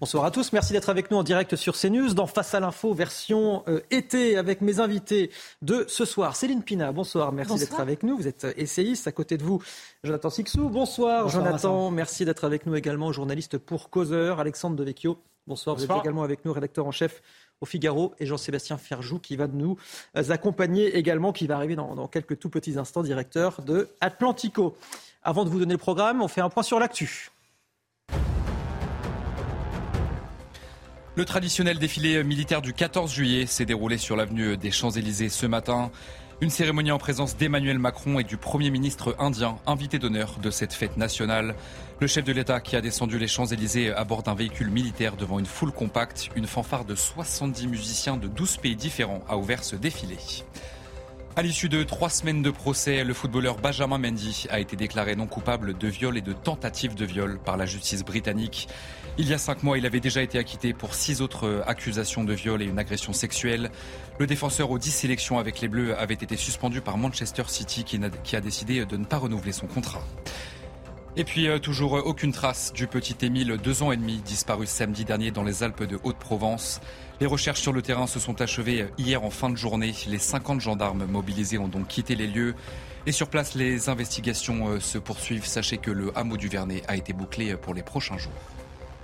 Bonsoir à tous, merci d'être avec nous en direct sur CNews dans Face à l'info version euh, été avec mes invités de ce soir. Céline Pina, bonsoir, merci d'être avec nous. Vous êtes essayiste, à côté de vous Jonathan Sixou. Bonsoir, Jonathan, merci d'être avec nous également, journaliste pour Causeur, Alexandre Devecchio. Bonsoir, vous êtes également avec nous, rédacteur en chef au Figaro et Jean-Sébastien Ferjou qui va nous accompagner également, qui va arriver dans, dans quelques tout petits instants, directeur de Atlantico. Avant de vous donner le programme, on fait un point sur l'actu. Le traditionnel défilé militaire du 14 juillet s'est déroulé sur l'avenue des Champs-Élysées ce matin. Une cérémonie en présence d'Emmanuel Macron et du Premier ministre indien, invité d'honneur de cette fête nationale. Le chef de l'État qui a descendu les Champs-Élysées à bord d'un véhicule militaire devant une foule compacte, une fanfare de 70 musiciens de 12 pays différents a ouvert ce défilé. À l'issue de trois semaines de procès, le footballeur Benjamin Mendy a été déclaré non coupable de viol et de tentative de viol par la justice britannique. Il y a cinq mois, il avait déjà été acquitté pour six autres accusations de viol et une agression sexuelle. Le défenseur aux dix sélections avec les Bleus avait été suspendu par Manchester City qui a décidé de ne pas renouveler son contrat. Et puis euh, toujours aucune trace du petit Émile, deux ans et demi, disparu samedi dernier dans les Alpes de Haute-Provence. Les recherches sur le terrain se sont achevées hier en fin de journée. Les 50 gendarmes mobilisés ont donc quitté les lieux. Et sur place, les investigations euh, se poursuivent. Sachez que le hameau du Vernet a été bouclé pour les prochains jours.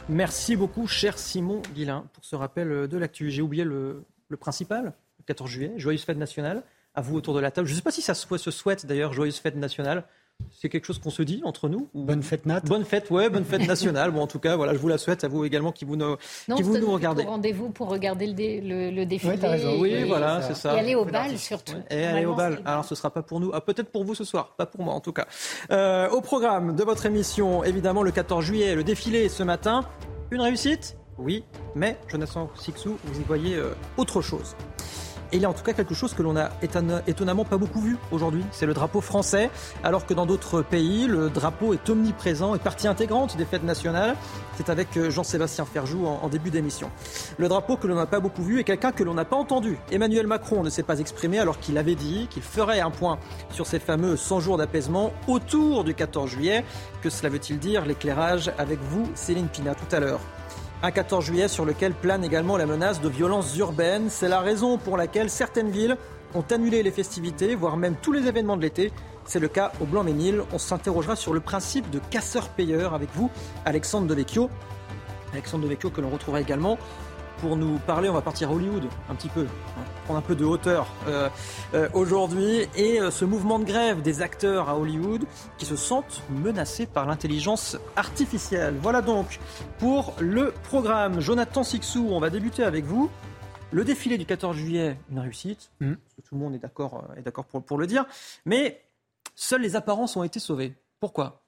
Merci beaucoup, cher Simon Guillain, pour ce rappel de l'actu. J'ai oublié le, principal, le 14 juillet, joyeuse fête nationale. À vous autour de la table. Je ne sais pas si ça se souhaite d'ailleurs, joyeuse fête nationale. C'est quelque chose qu'on se dit entre nous Bonne fête Nat. Bonne fête, ouais, bonne fête nationale. bon, en tout cas, voilà, je vous la souhaite à vous également qui vous, nous, qui vous nous regardez. Rendez-vous pour regarder le, le, défilé. Oui, raison. Oui, voilà, c'est ça. Et aller au bal surtout. Et aller au bal. Alors, ce sera pas pour nous, ah, peut-être pour vous ce soir, pas pour moi en tout cas. Euh, au programme de votre émission, évidemment, le 14 juillet, le défilé ce matin. Une réussite? Oui, mais Jonathan Sixou, vous y voyez euh, autre chose. Et il y a en tout cas quelque chose que l'on a étonnamment pas beaucoup vu aujourd'hui. C'est le drapeau français, alors que dans d'autres pays, le drapeau est omniprésent et partie intégrante des fêtes nationales. C'est avec euh, Jean-Sébastien Ferjou en, début d'émission. Le drapeau que l'on n'a pas beaucoup vu est quelqu'un que l'on n'a pas entendu. Emmanuel Macron ne s'est pas exprimé alors qu'il avait dit qu'il ferait un point sur ces fameux 100 jours d'apaisement autour du 14 juillet. Que cela veut-il dire L'éclairage avec vous, Céline Pina, tout à l'heure. Un 14 juillet sur lequel plane également la menace de violences urbaines. C'est la raison pour laquelle certaines villes ont annulé les festivités, voire même tous les événements de l'été. C'est le cas au Blanc-Ménil. On s'interrogera sur le principe de casseur-payeur avec vous, Alexandre Devecchio. Alexandre Devecchio que l'on retrouvera également pour nous parler. On va partir à Hollywood un petit peu, hein, prendre un peu de hauteur euh, euh, aujourd'hui. Et euh, ce mouvement de grève des acteurs à Hollywood qui se sentent menacés par l'intelligence artificielle. Voilà donc pour le programme. Jonathan Sixou, on va débuter avec vous. Le défilé du 14 juillet, une réussite. Mmh. Tout le monde est d'accord est d'accord pour, pour le dire. Mais seules les apparences ont été sauvées. Pourquoi?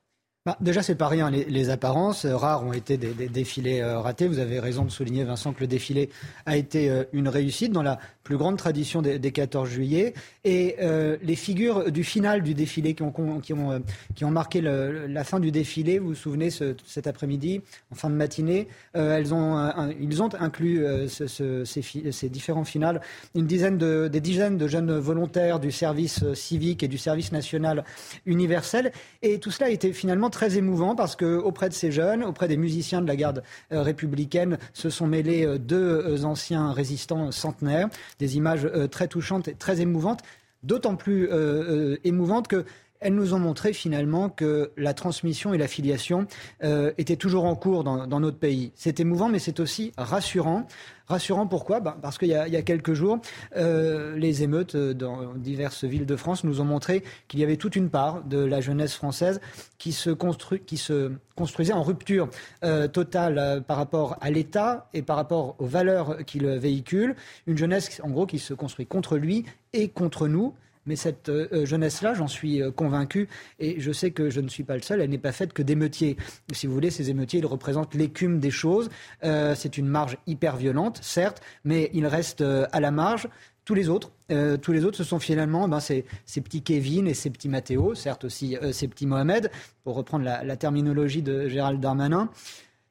Bah, déjà, c'est pas rien. Les, apparences euh, rares ont été des, défilés euh, ratés. Vous avez raison de souligner, Vincent, que le défilé a été euh, une réussite dans la plus grande tradition des, 14 juillet. Et les figures du final du défilé qui ont, qui ont, qui ont marqué la fin du défilé, vous vous souvenez, cet après-midi, en fin de matinée, elles ont, ils ont inclus ce, ces, différents finales une dizaine de, des dizaines de jeunes volontaires du service civique et du service national universel. Et tout cela a été finalement très émouvant parce que auprès de ces jeunes, auprès des musiciens de la garde euh, républicaine, se sont mêlés euh, deux euh, anciens résistants centenaires. Des images très touchantes et très émouvantes, d'autant plus émouvantes que elles nous ont montré finalement que la transmission et la filiation étaient toujours en cours dans, notre pays. C'est émouvant, mais c'est aussi rassurant. Rassurant pourquoi? Ben, Parce qu'il y, a quelques jours, euh, les émeutes euh, dans diverses villes de France nous ont montré qu'il y avait toute une part de la jeunesse française qui se, construisait en rupture euh, totale par rapport à l'État et par rapport aux valeurs qu'il véhicule. Une jeunesse, en gros, qui se construit contre lui et contre nous. Mais cette euh, euh, jeunesse-là, j'en suis euh, convaincu, et je sais que je ne suis pas le seul, elle n'est pas faite que d'émeutiers. Si vous voulez, ces émeutiers, ils représentent l'écume des choses. c'est une marge hyper violente, certes, mais il reste à la marge tous les autres. tous les autres, ce sont finalement ben, ces, petits Kevin et ces petits Mathéo, certes aussi ces petits Mohamed, pour reprendre la, la terminologie de Gérald Darmanin.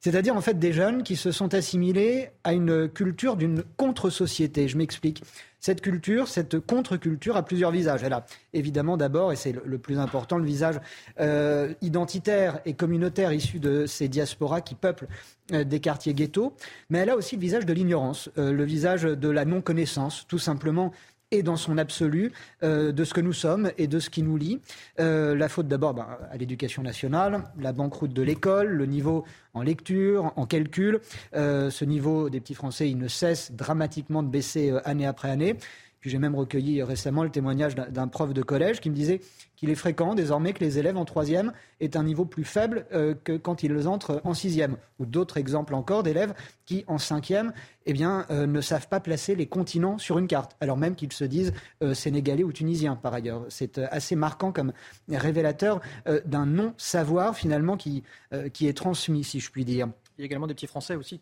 C'est-à-dire en fait des jeunes qui se sont assimilés à une culture d'une contre-société. Je m'explique. Cette culture, cette contre-culture a plusieurs visages. Elle a évidemment d'abord, et c'est le, plus important, le visage euh, identitaire et communautaire issu de ces diasporas qui peuplent euh, des quartiers ghettos, mais elle a aussi le visage de l'ignorance, euh, le visage de la non-connaissance, tout simplement et dans son absolu euh, de ce que nous sommes et de ce qui nous lie. Euh, la faute d'abord ben, à l'éducation nationale, la banqueroute de l'école, le niveau en lecture, en calcul. Euh, ce niveau des petits Français, il ne cesse dramatiquement de baisser année après année. Puis j'ai même recueilli récemment le témoignage d'un prof de collège qui me disait qu'il est fréquent désormais que les élèves en troisième aient un niveau plus faible euh, que quand ils entrent en sixième. Ou d'autres exemples encore d'élèves qui, en cinquième, eh bien, euh, ne savent pas placer les continents sur une carte, alors même qu'ils se disent euh, sénégalais ou tunisiens par ailleurs. C'est assez marquant comme révélateur d'un non-savoir finalement qui, qui est transmis, si je puis dire. Il y a également des petits Français aussi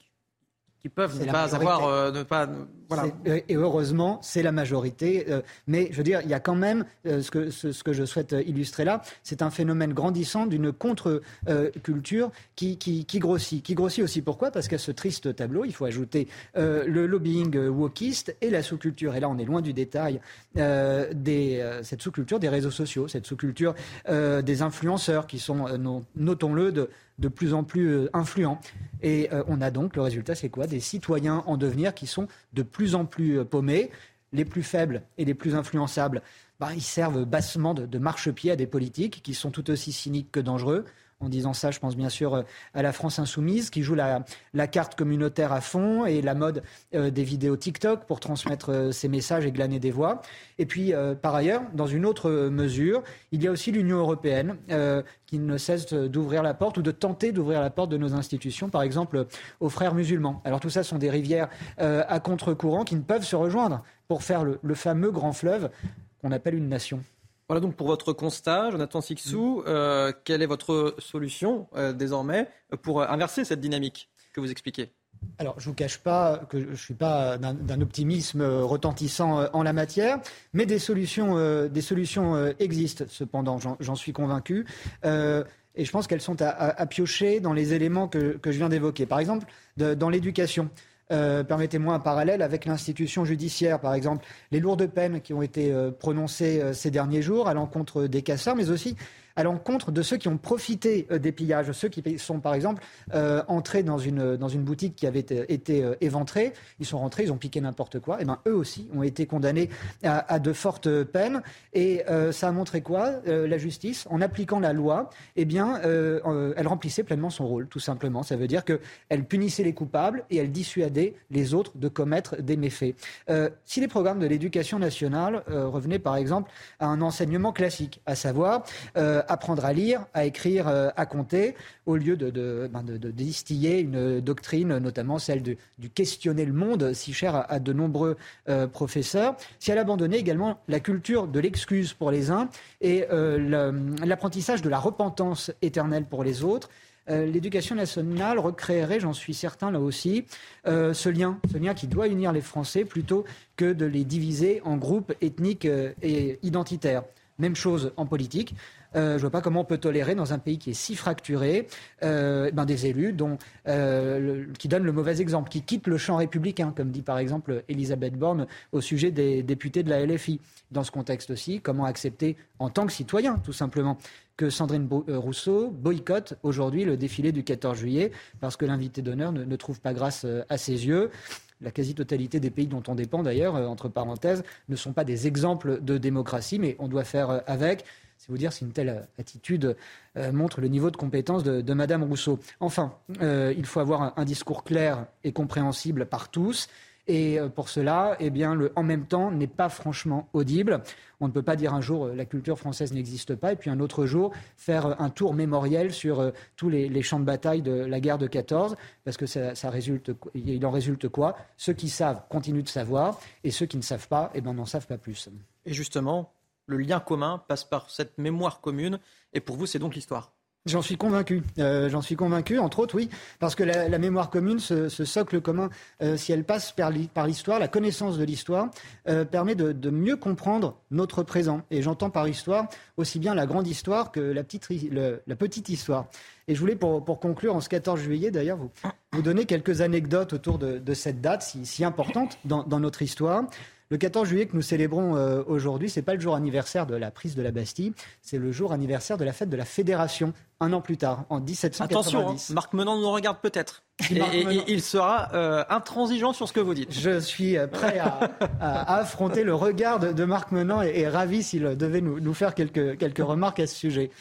peuvent ne pas avoir, euh, ne pas, voilà. Et heureusement, c'est la majorité. Euh, mais je veux dire, il y a quand même euh, ce, que, ce, que je souhaite illustrer là, c'est un phénomène grandissant d'une contre-culture qui, qui, qui, grossit. Qui grossit aussi pourquoi? Parce qu'à ce triste tableau, il faut ajouter le lobbying wokiste et la sous-culture. Et là, on est loin du détail des, cette sous-culture des réseaux sociaux, cette sous-culture des influenceurs qui sont, notons-le, de de plus en plus euh, influents. Et euh, on a donc, le résultat, c'est quoi? Des citoyens en devenir qui sont de plus en plus euh, paumés, les plus faibles et les plus influençables. Bah, ils servent bassement de, de marchepied à des politiques qui sont tout aussi cyniques que dangereux. En disant ça, je pense bien sûr euh, à la France insoumise qui joue la, carte communautaire à fond et la mode euh, des vidéos TikTok pour transmettre euh, ses messages et glaner des voix. Et puis, par ailleurs, dans une autre mesure, il y a aussi l'Union européenne qui ne cesse d'ouvrir la porte ou de tenter d'ouvrir la porte de nos institutions, par exemple aux frères musulmans. Alors tout ça sont des rivières à contre-courant qui ne peuvent se rejoindre pour faire le fameux grand fleuve qu'on appelle une nation. Voilà donc pour votre constat, Jonathan Sixou. Euh, quelle est votre solution euh, désormais pour inverser cette dynamique que vous expliquez? Alors, je ne vous cache pas que je ne suis pas d'un optimisme retentissant euh, en la matière, mais des solutions, des solutions existent cependant, j'en suis convaincu. et je pense qu'elles sont à, piocher dans les éléments que, que je viens d'évoquer. Par exemple, dans l'éducation. Euh, permettez-moi un parallèle avec l'institution judiciaire, par exemple, les lourdes peines qui ont été euh, prononcées euh, ces derniers jours à l'encontre des casseurs, mais aussi à l'encontre de ceux qui ont profité euh, des pillages, ceux qui sont par exemple euh, entrés dans une, dans une boutique qui avait été euh, éventrée, ils sont rentrés, ils ont piqué n'importe quoi, et ben eux aussi ont été condamnés à, de fortes peines. Et ça a montré quoi La justice, en appliquant la loi, eh bien, elle remplissait pleinement son rôle, tout simplement. Ça veut dire qu'elle punissait les coupables et elle dissuadait les autres de commettre des méfaits. si les programmes de l'éducation nationale revenaient par exemple à un enseignement classique, à savoir apprendre à lire, à écrire, euh, à compter, au lieu de, ben, distiller une doctrine, notamment celle du questionner le monde, si cher à, de nombreux euh, professeurs. Si elle abandonnait également la culture de l'excuse pour les uns et euh, l'apprentissage de la repentance éternelle pour les autres, l'éducation nationale recréerait, j'en suis certain là aussi, ce lien, ce lien qui doit unir les Français plutôt que de les diviser en groupes ethniques et identitaires. Même chose en politique. Euh, je ne vois pas comment on peut tolérer dans un pays qui est si fracturé euh, ben des élus euh, qui donnent le mauvais exemple, qui quittent le champ républicain, comme dit par exemple Elisabeth Borne au sujet des députés de la LFI. Dans ce contexte aussi, comment accepter en tant que citoyen, tout simplement, que Sandrine Rousseau boycotte aujourd'hui le défilé du 14 juillet parce que l'invité d'honneur ne, trouve pas grâce à ses yeux. La quasi-totalité des pays dont on dépend d'ailleurs, entre parenthèses, ne sont pas des exemples de démocratie, mais on doit faire avec. C'est vous dire si une telle attitude euh, montre le niveau de compétence de, de Madame Rousseau. Enfin, euh, il faut avoir un, discours clair et compréhensible par tous. Et euh, pour cela, eh bien, le en même temps n'est pas franchement audible. On ne peut pas dire un jour la culture française n'existe pas, et puis un autre jour faire un tour mémoriel sur tous les, champs de bataille de la guerre de 14, parce que ça, résulte, il en résulte quoi? Ceux qui savent continuent de savoir, et ceux qui ne savent pas, eh ben, n'en savent pas plus. Et justement, le lien commun passe par cette mémoire commune. Et pour vous, c'est donc l'histoire. J'en suis convaincu. Euh, j'en suis convaincu, entre autres, oui, parce que la, mémoire commune, ce, socle commun, euh, si elle passe par l'histoire, la connaissance de l'histoire, euh, permet de, mieux comprendre notre présent. Et j'entends par histoire aussi bien la grande histoire que la petite, histoire. Et je voulais, pour, conclure, en ce 14 juillet, d'ailleurs, vous, donner quelques anecdotes autour de, cette date si, importante dans notre histoire. Le 14 juillet que nous célébrons euh, aujourd'hui, c'est pas le jour anniversaire de la prise de la Bastille, c'est le jour anniversaire de la fête de la Fédération, un an plus tard, en 1790. Attention, hein, Marc Menant nous regarde peut-être. Et, il sera euh, intransigeant sur ce que vous dites. Je suis euh, prêt à, affronter le regard de, Marc Menant et, ravi s'il devait nous, nous faire quelques, quelques remarques à ce sujet.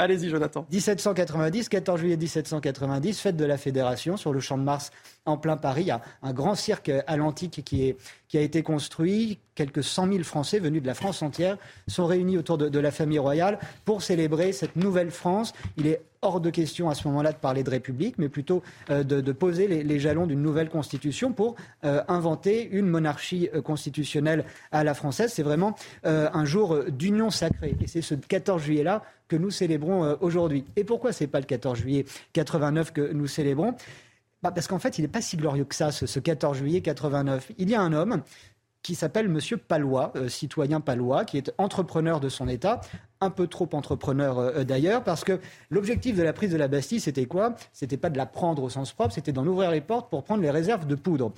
Allez-y, Jonathan. 1790, 14 juillet 1790, fête de la Fédération sur le Champ de Mars en plein Paris. Il y a un grand cirque à l'antique qui, a été construit. Quelques 100 000 Français venus de la France entière sont réunis autour de, la famille royale pour célébrer cette nouvelle France. Il est hors de question à ce moment-là de parler de République, mais plutôt euh, de, poser les, jalons d'une nouvelle constitution pour euh, inventer une monarchie euh, constitutionnelle à la française. C'est vraiment un jour d'union sacrée. Et c'est ce 14 juillet-là que nous célébrons aujourd'hui. Et pourquoi ce n'est pas le 14 juillet 89 que nous célébrons? Bah, Parce qu'en fait, il n'est pas si glorieux que ça, ce, 14 juillet 89. Il y a un homme qui s'appelle Monsieur Palois, euh, citoyen palois, qui est entrepreneur de son État, un peu trop entrepreneur euh, d'ailleurs, parce que l'objectif de la prise de la Bastille, c'était quoi? C'était pas de la prendre au sens propre, c'était d'en ouvrir les portes pour prendre les réserves de poudre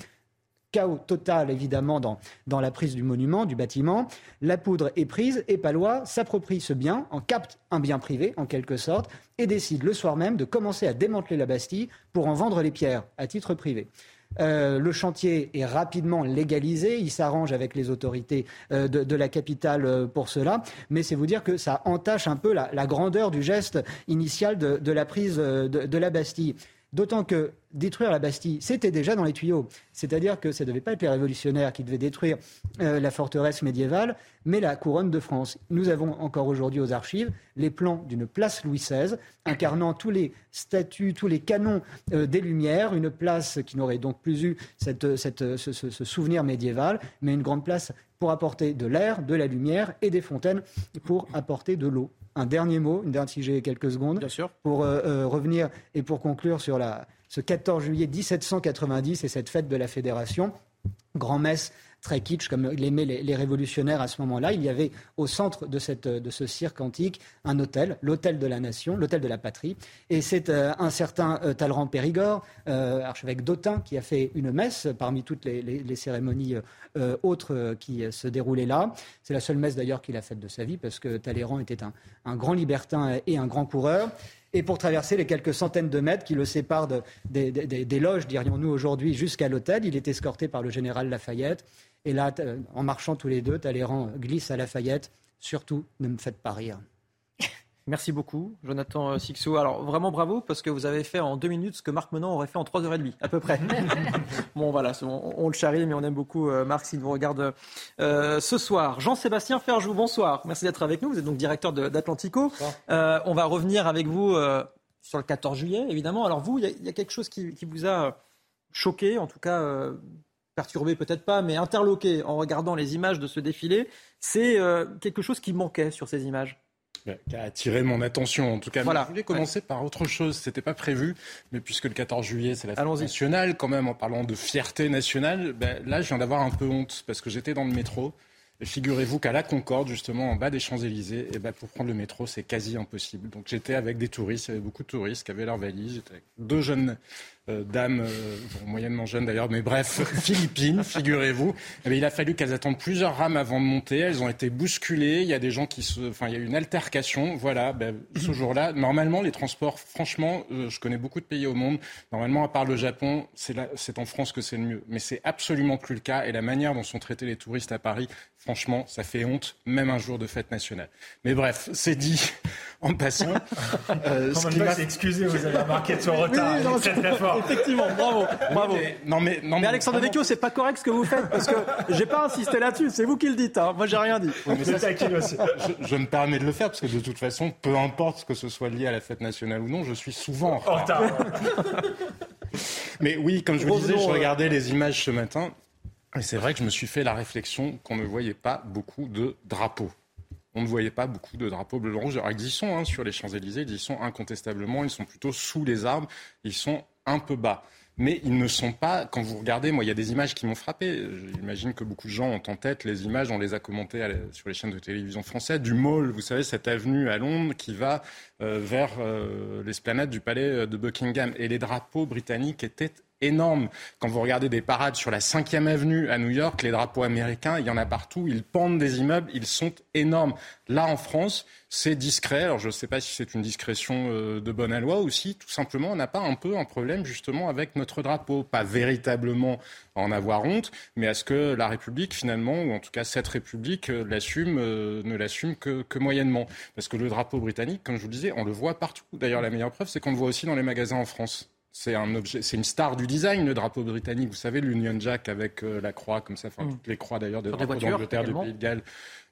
chaos total évidemment dans, dans la prise du monument, du bâtiment. La poudre est prise et Palois s'approprie ce bien, en capte un bien privé en quelque sorte, et décide le soir même de commencer à démanteler la Bastille pour en vendre les pierres à titre privé. Euh, le chantier est rapidement légalisé. Il s'arrange avec les autorités euh, de, la capitale euh, pour cela. Mais c'est vous dire que ça entache un peu la, grandeur du geste initial de, la prise de la Bastille. D'autant que détruire la Bastille, c'était déjà dans les tuyaux. C'est-à-dire que ça ne devait pas être les révolutionnaires qui devaient détruire euh, la forteresse médiévale, mais la couronne de France. Nous avons encore aujourd'hui aux archives les plans d'une place Louis XVI, incarnant tous les statues, tous les canons euh, des Lumières, une place qui n'aurait donc plus eu ce, souvenir médiéval, mais une grande place pour apporter de l'air, de la lumière et des fontaines pour apporter de l'eau un dernier mot, une dernière, si j'ai quelques secondes, Bien sûr. pour euh, euh, revenir et pour conclure sur la, ce 14 juillet 1790 et cette fête de la Fédération. Grand-messe très kitsch, comme l'aimaient les, révolutionnaires à ce moment-là. Il y avait au centre de, ce cirque antique un hôtel, l'hôtel de la nation, l'hôtel de la patrie. Et c'est euh, un certain euh, Talleyrand Périgord, euh, archevêque d'Autun, qui a fait une messe parmi toutes les, cérémonies autres qui se déroulaient là. C'est la seule messe d'ailleurs qu'il a faite de sa vie, parce que Talleyrand était un, grand libertin et un grand coureur et pour traverser les quelques centaines de mètres qui le séparent des, loges, dirions-nous aujourd'hui, jusqu'à l'hôtel. Il est escorté par le général Lafayette. Et là, en marchant tous les deux, Talleyrand glisse à Lafayette. Surtout, ne me faites pas rire. Merci beaucoup, Jonathan euh, Sixou. Alors vraiment bravo parce que vous avez fait en deux minutes ce que Marc Menant aurait fait en trois heures et demie, à peu près. bon voilà, on, le charrie, mais on aime beaucoup euh, Marc s'il vous regarde euh, ce soir. Jean-Sébastien Ferjou, bonsoir. Merci d'être avec nous. Vous êtes donc directeur d'Atlantico. on va revenir avec vous sur le 14 juillet, évidemment. Alors vous, il y, a quelque chose qui, qui, vous a choqué, en tout cas perturbé peut-être pas, mais interloqué en regardant les images de ce défilé. C'est quelque chose qui manquait sur ces images qui a attiré mon attention. En tout cas, je voulais commencer par autre chose. C'était pas prévu, mais puisque le 14 juillet, c'est la fête nationale, quand même, en parlant de fierté nationale, ben, là, je viens d'avoir un peu honte parce que j'étais dans le métro. Figurez-vous qu'à la Concorde, justement, en bas des Champs-Élysées, et ben, pour prendre le métro, c'est quasi impossible. Donc j'étais avec des touristes, il y avait beaucoup de touristes qui avaient leurs valises. J'étais avec deux jeunes euh, dame, euh, moyennement jeune d'ailleurs, mais bref, philippines, figurez-vous. Eh il a fallu qu'elles attendent plusieurs rames avant de monter. Elles ont été bousculées. Il y a des gens qui se, enfin, il y a eu une altercation. Voilà, ben, ce jour-là, normalement, les transports, franchement, euh, je connais beaucoup de pays au monde. Normalement, à part le Japon, c'est en France que c'est le mieux. Mais c'est absolument plus le cas. Et la manière dont sont traités les touristes à Paris, franchement, ça fait honte, même un jour de fête nationale. Mais bref, c'est dit en passant. Euh, ce qui m'a excusé, vous avez remarqué de son retard. très, très Effectivement, bravo, bravo. Mais, non, mais, non, mais Alexandre Vecchio, c'est pas correct ce que vous faites parce que j'ai pas insisté là-dessus. C'est vous qui le dites. Hein. Moi, j'ai rien dit. mais ça. Je, je, me permets de le faire parce que de toute façon, peu importe que ce soit lié à la fête nationale ou non, je suis souvent en retard. mais oui, comme je vous disais, je regardais les images ce matin. Et c'est vrai que je me suis fait la réflexion qu'on ne voyait pas beaucoup de drapeaux on ne voyait pas beaucoup de drapeaux bleu, rouge. Alors, ils y sont hein, sur les Champs-Élysées, ils y sont incontestablement, ils sont plutôt sous les arbres, ils sont un peu bas. Mais ils ne sont pas, quand vous regardez, moi il y a des images qui m'ont frappé. J'imagine que beaucoup de gens ont en tête les images, on les a commentées sur les chaînes de télévision françaises, du Mall, vous savez, cette avenue à Londres qui va euh, vers euh, l'esplanade du palais de Buckingham. Et les drapeaux britanniques étaient énormes. Quand vous regardez des parades sur la 5e avenue à New York, les drapeaux américains, il y en a partout. Ils pendent des immeubles, ils sont énormes. Là, en France, c'est discret. Alors, je ne sais pas si c'est une discrétion euh, de bonne loi ou si, tout simplement, on n'a pas un peu un problème, justement, avec notre drapeau. Pas véritablement en avoir honte, mais à ce que la République, finalement, ou en tout cas cette République, euh, l'assume, euh, ne l'assume que, que, moyennement. Parce que le drapeau britannique, comme je vous le disais, on le voit partout. D'ailleurs, la meilleure preuve, c'est qu'on le voit aussi dans les magasins en France. C'est un objet, c'est une star du design, le drapeau britannique. Vous savez, l'Union Jack avec la croix, comme ça, enfin, mm. toutes les croix d'ailleurs de drapeau d'Angleterre, du Pays de Galles,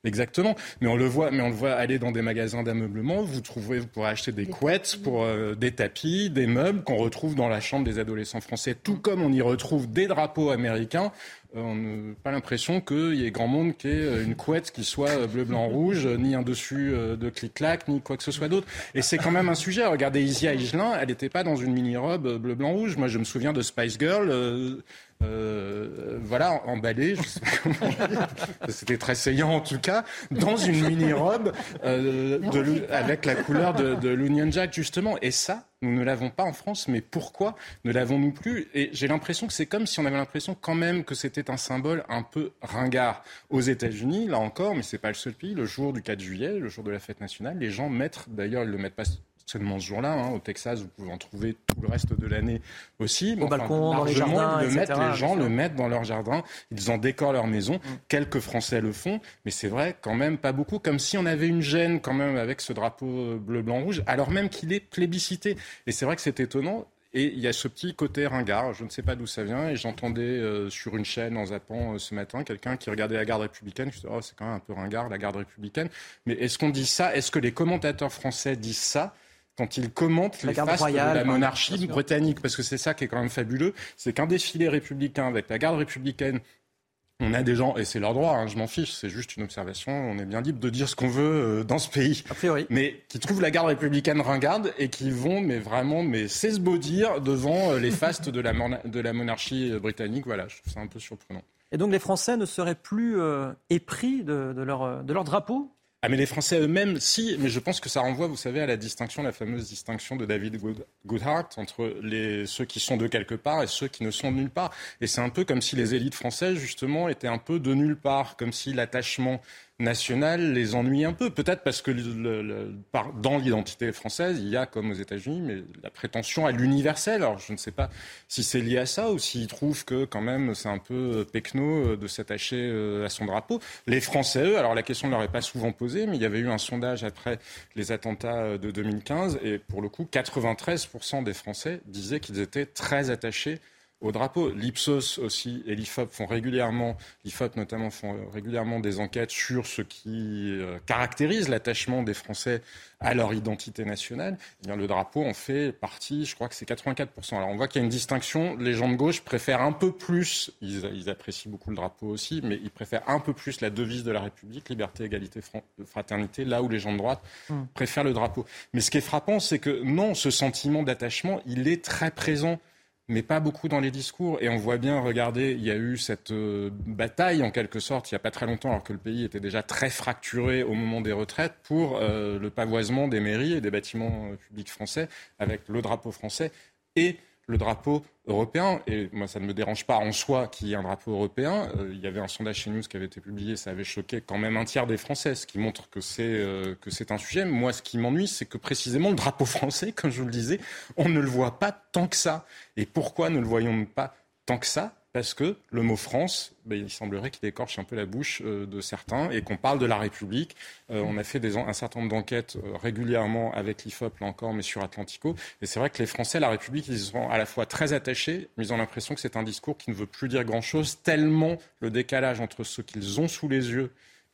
Exactement. Mais on le voit, mais on le voit aller dans des magasins d'ameublement. Vous trouvez, vous pourrez acheter des couettes pour euh, des tapis, des meubles qu'on retrouve dans la chambre des adolescents français, tout comme on y retrouve des drapeaux américains. Euh, on n'a pas l'impression qu'il y ait grand monde qui ait euh, une couette qui soit bleu, blanc, rouge, ni un dessus de clic-clac, ni quoi que ce soit d'autre. Et c'est quand même un sujet. Regardez Isia Higelin, elle n'était pas dans une mini-robe bleu, blanc, rouge. Moi, je me souviens de Spice Girl. Euh, voilà, emballé, c'était très saillant en tout cas, dans une mini-robe euh, avec la couleur de, de l'Union Jack justement. Et ça, nous ne l'avons pas en France, mais pourquoi ne l'avons-nous plus? Et j'ai l'impression que c'est comme si on avait l'impression quand même que c'était un symbole un peu ringard. Aux États-Unis, là encore, mais c'est pas le seul pays, le jour du 4 juillet, le jour de la fête nationale, les gens mettent, d'ailleurs ils le mettent pas seulement ce jour-là. Hein. Au Texas, vous pouvez en trouver tout le reste de l'année aussi. Au balcon, dans les jardins, le mettent, Les gens le mettent dans leur jardin. Ils en décorent leur maison. Mm. Quelques Français le font, mais c'est vrai, quand même pas beaucoup. Comme si on avait une gêne quand même avec ce drapeau bleu, blanc, rouge, alors même qu'il est plébiscité. Et c'est vrai que c'est étonnant. Et il y a ce petit côté ringard, je ne sais pas d'où ça vient, et j'entendais euh, sur une chaîne en zappant euh, ce matin quelqu'un qui regardait la garde républicaine, je disais, oh c'est quand même un peu ringard la garde républicaine, mais est-ce qu'on dit ça? Est-ce que les commentateurs français disent ça? Quand il commente les fastes de la monarchie britannique, parce que c'est ça qui est quand même fabuleux, c'est qu'un défilé républicain avec la garde républicaine on a des gens, et c'est leur droit, hein, je m'en fiche, c'est juste une observation, on est bien libre de dire ce qu'on veut euh, dans ce pays. A priori. Mais qui trouvent la garde républicaine ringarde et qui vont, mais vraiment, mais dire devant euh, les fastes de la, de la monarchie britannique. Voilà, je trouve ça un peu surprenant. Et donc les Français ne seraient plus euh, épris de, leur, de leur drapeau? Ah mais les Français eux-mêmes, si, mais je pense que ça renvoie, vous savez, à la distinction, la fameuse distinction de David Goodhart entre les, ceux qui sont de quelque part et ceux qui ne sont de nulle part. Et c'est un peu comme si les élites françaises, justement, étaient un peu de nulle part, comme si l'attachement nationale les ennuie un peu. Peut-être parce que dans l'identité française, il y a, comme aux États-Unis, mais la prétention à l'universel. Alors je ne sais pas si c'est lié à ça ou s'ils trouvent que quand même c'est un peu euh, pecno euh, de s'attacher euh, à son drapeau. Les Français, eux, alors la question ne leur est pas souvent posée, mais il y avait eu un sondage après les attentats de 2015 et pour le coup, 93% des Français disaient qu'ils étaient très attachés au drapeau. L'Ipsos aussi et l'IFOP font régulièrement, l'IFOP notamment font régulièrement des enquêtes sur ce qui euh, caractérise l'attachement des Français à leur identité nationale. Eh bien, le drapeau en fait partie, je crois que c'est 84%. Alors on voit qu'il y a une distinction. Les gens de gauche préfèrent un peu plus, ils, apprécient beaucoup le drapeau aussi, mais ils préfèrent un peu plus la devise de la République, liberté, égalité, fraternité, là où les gens de droite hmm. préfèrent le drapeau. Mais ce qui est frappant, c'est que non, ce sentiment d'attachement, il est très présent mais pas beaucoup dans les discours. Et on voit bien, regardez, il y a eu cette euh, bataille en quelque sorte, il n'y a pas très longtemps, alors que le pays était déjà très fracturé au moment des retraites, pour euh, le pavoisement des mairies et des bâtiments euh, publics français avec le drapeau français et le drapeau européen. Et moi, ça ne me dérange pas en soi qu'il y ait un drapeau européen. Euh, il y avait un sondage chez News qui avait été publié, ça avait choqué quand même un tiers des Français, ce qui montre que c'est euh, que c'est un sujet. Moi, ce qui m'ennuie, c'est que précisément le drapeau français, comme je vous le disais, on ne le voit pas tant que ça. Et pourquoi ne le voyons pas tant que ça? Parce que le mot France, ben, il semblerait qu'il écorche un peu la bouche euh, de certains et qu'on parle de la République. Euh, on a fait un certain nombre d'enquêtes euh, régulièrement avec l'IFOP, là encore, mais sur Atlantico. Et c'est vrai que les Français, la République, ils sont à la fois très attachés, mais ils ont l'impression que c'est un discours qui ne veut plus dire grand-chose, tellement le décalage entre ce qu'ils ont sous les yeux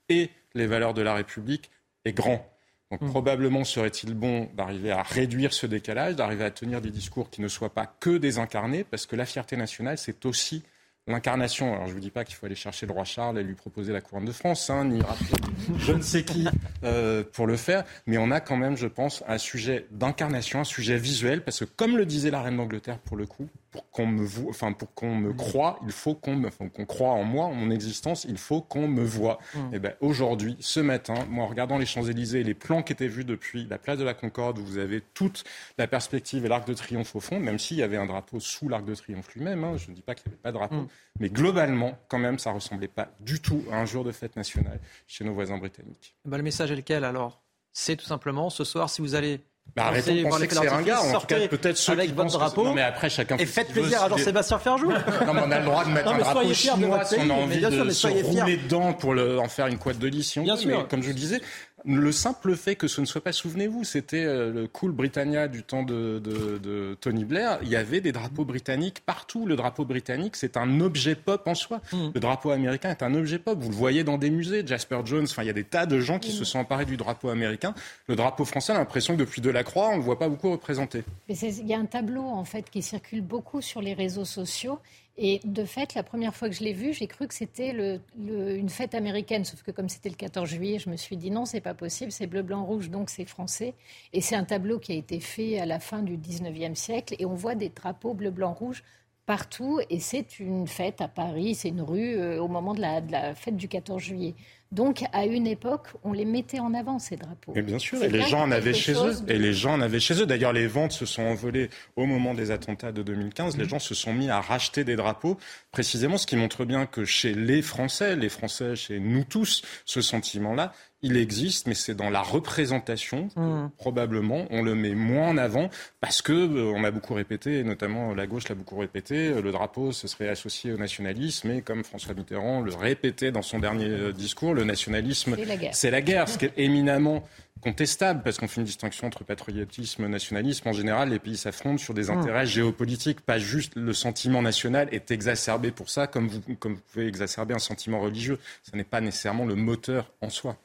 et les valeurs de la République est grand. Donc mmh. probablement serait-il bon d'arriver à réduire ce décalage, d'arriver à tenir des discours qui ne soient pas que désincarnés, parce que la fierté nationale, c'est aussi l'incarnation. Alors je ne vous dis pas qu'il faut aller chercher le roi Charles et lui proposer la couronne de France, hein, ni rappeler je ne sais qui euh, pour le faire, mais on a quand même, je pense, un sujet d'incarnation, un sujet visuel, parce que comme le disait la reine d'Angleterre pour le coup, pour qu'on me, voit, enfin, pour qu'on me croie, il faut qu'on me, enfin, qu'on croit en moi, en mon existence, il faut qu'on me voit. Mmh. Et eh ben aujourd'hui, ce matin, moi, en regardant les Champs-Élysées, les plans qui étaient vus depuis la place de la Concorde, où vous avez toute la perspective et l'arc de triomphe au fond, même s'il y avait un drapeau sous l'arc de triomphe lui-même, hein, je ne dis pas qu'il n'y avait pas de drapeau, mmh. mais globalement, quand même, ça ressemblait pas du tout à un jour de fête nationale chez nos voisins britanniques. Ben, le message est lequel alors? C'est tout simplement ce soir, si vous allez bah, arrêtons de penser que c'est ringard. En tout cas, peut-être ceux avec qui votre drapeau. Non, mais après, chacun et faites plaisir à Jean-Sébastien Ferjou. non, mais on a le droit de mettre un drapeau chinois si on a envie de se rouler dedans pour le, en faire une quad de lit, Bien sûr. Mais comme je vous le disais, le simple fait que ce ne soit pas, souvenez-vous, c'était euh, le cool Britannia du temps de, Tony Blair, il y avait des drapeaux britanniques partout. Le drapeau britannique, c'est un objet pop en soi. Mm. Le drapeau américain est un objet pop. Vous le voyez dans des musées, Jasper Jones, enfin, il y a des tas de gens qui se mm. sont emparés du drapeau américain. Le drapeau français, a l'impression que depuis Delacroix, on ne le voit pas beaucoup représenté. il y a un tableau, en fait, qui circule beaucoup sur les réseaux sociaux et de fait, la première fois que je l'ai vu, j'ai cru que c'était une fête américaine. Sauf que comme c'était le 14 juillet, je me suis dit non, c'est pas possible, c'est bleu, blanc, rouge, donc c'est français. Et c'est un tableau qui a été fait à la fin du 19e siècle. Et on voit des drapeaux bleu, blanc, rouge partout. Et c'est une fête à Paris, c'est une rue euh, au moment de la fête du 14 juillet. Donc, à une époque, on les mettait en avant, ces drapeaux. Et bien sûr, et les gens en avaient chez eux. Et les gens en avaient chez eux. D'ailleurs, les ventes se sont envolées au moment des attentats de 2015. Les mhm. gens se sont mis à racheter des drapeaux, précisément ce qui montre bien que chez les Français, les Français, chez nous tous, ce sentiment-là, il existe, mais c'est dans la représentation, mmh. probablement. On le met moins en avant parce que euh, on a beaucoup répété, et notamment la gauche l'a beaucoup répété, euh, le drapeau ce serait associé au nationalisme, et comme François Mitterrand le répétait dans son dernier euh, discours, le nationalisme, c'est la guerre, ce qui est éminemment contestable, parce qu'on fait une distinction entre patriotisme et nationalisme. En général, les pays s'affrontent sur des mmh. intérêts géopolitiques, pas juste le sentiment national est exacerbé pour ça, comme vous, comme vous pouvez exacerber un sentiment religieux. Ce n'est pas nécessairement le moteur en soi.